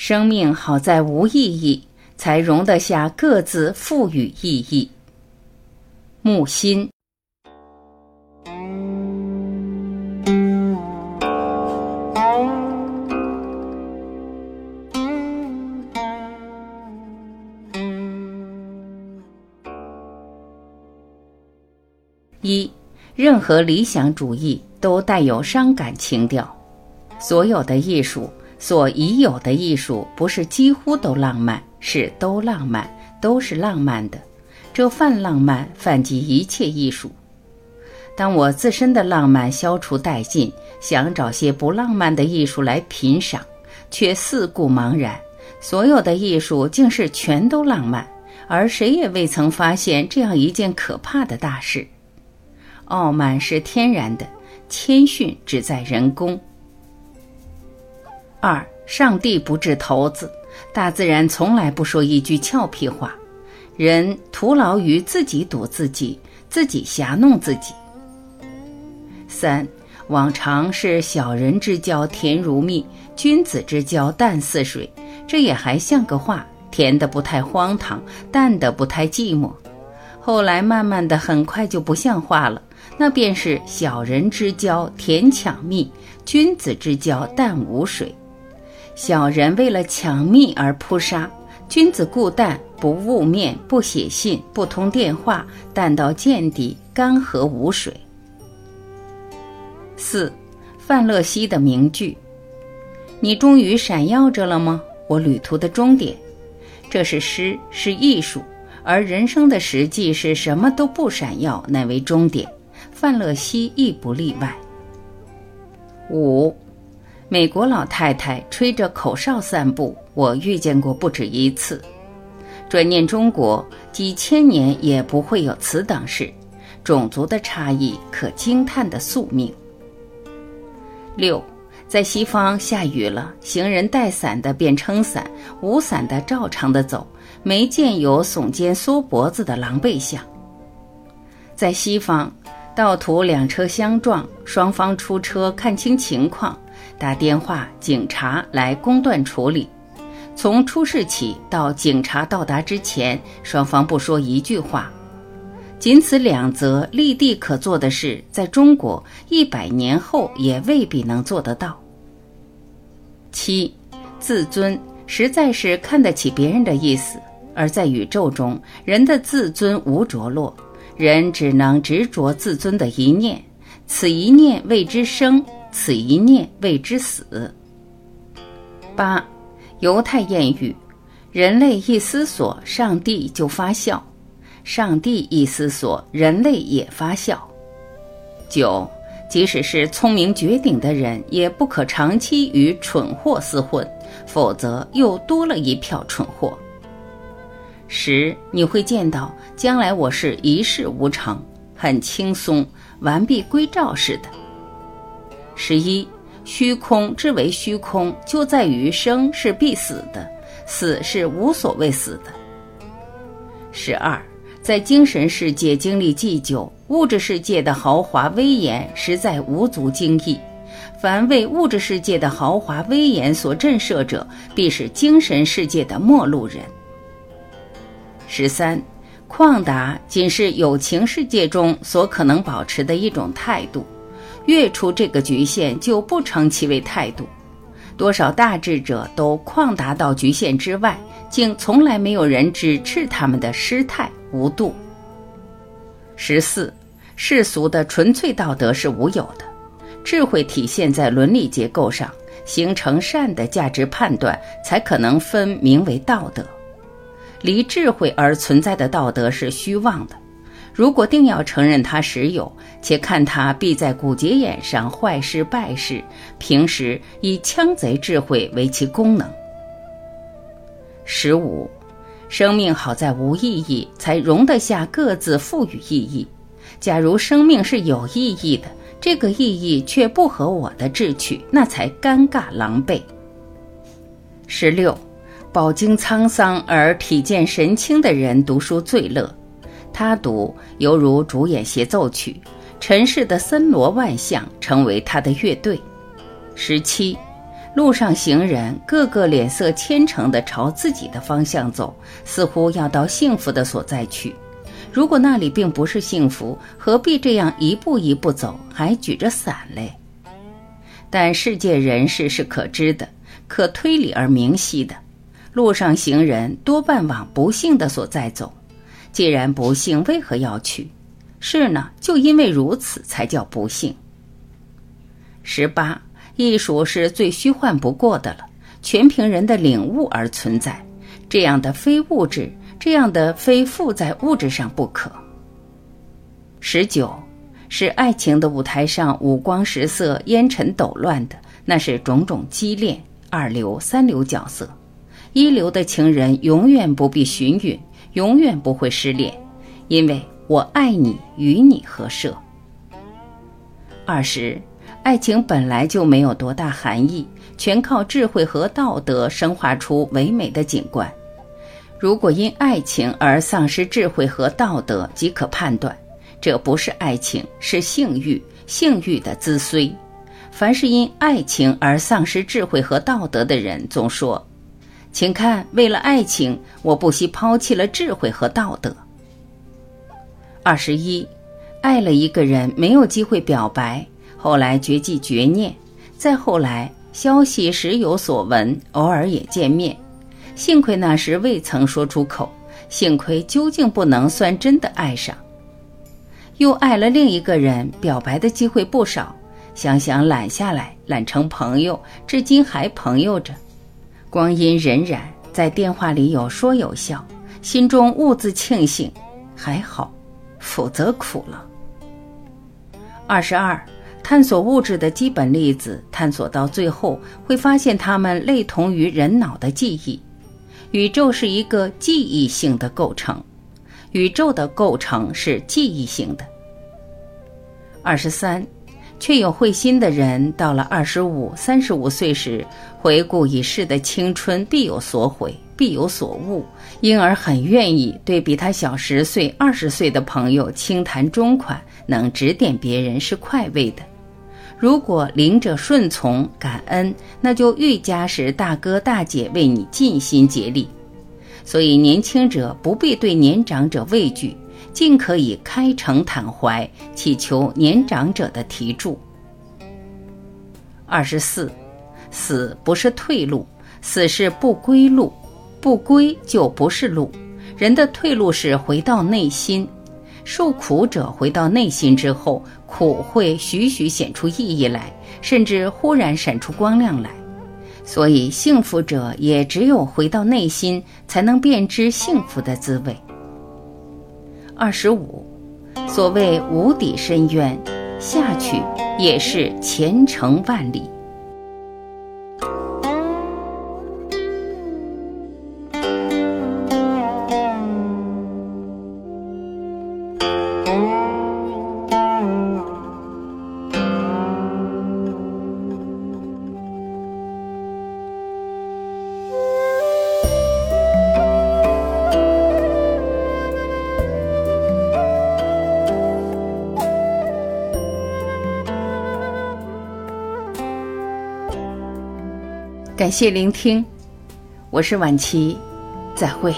生命好在无意义，才容得下各自赋予意义。木心。一，任何理想主义都带有伤感情调。所有的艺术，所已有的艺术，不是几乎都浪漫，是都浪漫，都是浪漫的。这泛浪漫，泛及一切艺术。当我自身的浪漫消除殆尽，想找些不浪漫的艺术来品赏，却四顾茫然，所有的艺术竟是全都浪漫，而谁也未曾发现这样一件可怕的大事。傲慢是天然的，谦逊只在人工。二，上帝不掷骰子，大自然从来不说一句俏皮话，人徒劳于自己赌自己，自己瞎弄自己。三，往常是小人之交甜如蜜，君子之交淡似水，这也还像个话，甜的不太荒唐，淡的不太寂寞。后来慢慢的，很快就不像话了，那便是小人之交甜抢蜜，君子之交淡无水。小人为了抢蜜而扑杀，君子固淡，不雾面，不写信，不通电话，淡到见底，干涸无水。四，范乐西的名句：“你终于闪耀着了吗？我旅途的终点。”这是诗，是艺术，而人生的实际是什么都不闪耀，乃为终点。范乐西亦不例外。五。美国老太太吹着口哨散步，我遇见过不止一次。转念中国，几千年也不会有此等事。种族的差异，可惊叹的宿命。六，在西方下雨了，行人带伞的便撑伞，无伞的照常的走，没见有耸肩缩脖子的狼狈相。在西方，道途两车相撞，双方出车看清情况。打电话，警察来公断处理。从出事起到警察到达之前，双方不说一句话。仅此两则立地可做的事，在中国一百年后也未必能做得到。七，自尊实在是看得起别人的意思，而在宇宙中，人的自尊无着落，人只能执着自尊的一念，此一念谓之生。此一念谓之死。八，犹太谚语：人类一思索，上帝就发笑；上帝一思索，人类也发笑。九，即使是聪明绝顶的人，也不可长期与蠢货厮混，否则又多了一票蠢货。十，你会见到，将来我是一事无成，很轻松，完璧归赵似的。十一，虚空之为虚空，就在于生是必死的，死是无所谓死的。十二，在精神世界经历既久，物质世界的豪华威严实在无足惊异。凡为物质世界的豪华威严所震慑者，必是精神世界的陌路人。十三，旷达仅是友情世界中所可能保持的一种态度。越出这个局限，就不称其为态度。多少大智者都旷达到局限之外，竟从来没有人指斥他们的失态无度。十四，世俗的纯粹道德是无有的，智慧体现在伦理结构上，形成善的价值判断，才可能分名为道德。离智慧而存在的道德是虚妄的。如果定要承认它实有，且看它必在骨节眼上坏事败事，平时以枪贼智慧为其功能。十五，生命好在无意义，才容得下各自赋予意义。假如生命是有意义的，这个意义却不合我的志趣，那才尴尬狼狈。十六，饱经沧桑而体健神清的人读书最乐。他读犹如主演协奏曲，尘世的森罗万象成为他的乐队。十七，路上行人个个脸色虔诚地朝自己的方向走，似乎要到幸福的所在去。如果那里并不是幸福，何必这样一步一步走，还举着伞嘞？但世界人事是可知的，可推理而明晰的。路上行人多半往不幸的所在走。既然不幸，为何要去？是呢，就因为如此，才叫不幸。十八，艺术是最虚幻不过的了，全凭人的领悟而存在。这样的非物质，这样的非附在物质上不可。十九，是爱情的舞台上五光十色、烟尘抖乱的，那是种种畸恋、二流、三流角色。一流的情人永远不必寻允，永远不会失恋，因为。我爱你，与你何涉？二十，爱情本来就没有多大含义，全靠智慧和道德生化出唯美的景观。如果因爱情而丧失智慧和道德，即可判断，这不是爱情，是性欲，性欲的滋衰。凡是因爱情而丧失智慧和道德的人，总说：“请看，为了爱情，我不惜抛弃了智慧和道德。”二十一，爱了一个人没有机会表白，后来绝迹绝念，再后来消息时有所闻，偶尔也见面，幸亏那时未曾说出口，幸亏究竟不能算真的爱上。又爱了另一个人，表白的机会不少，想想揽下来，揽成朋友，至今还朋友着。光阴荏苒，在电话里有说有笑，心中兀自庆幸，还好。否则苦了。二十二，探索物质的基本粒子，探索到最后会发现它们类同于人脑的记忆。宇宙是一个记忆性的构成，宇宙的构成是记忆性的。二十三，却有慧心的人，到了二十五、三十五岁时，回顾已逝的青春，必有所悔。必有所悟，因而很愿意对比他小十岁、二十岁的朋友轻谈中款，能指点别人是快慰的。如果灵者顺从、感恩，那就愈加使大哥大姐为你尽心竭力。所以年轻者不必对年长者畏惧，尽可以开诚坦怀，祈求年长者的提助。二十四，死不是退路，死是不归路。不归就不是路，人的退路是回到内心。受苦者回到内心之后，苦会徐徐显出意义来，甚至忽然闪出光亮来。所以幸福者也只有回到内心，才能辨知幸福的滋味。二十五，所谓无底深渊，下去也是前程万里。感谢聆听，我是晚琪，再会。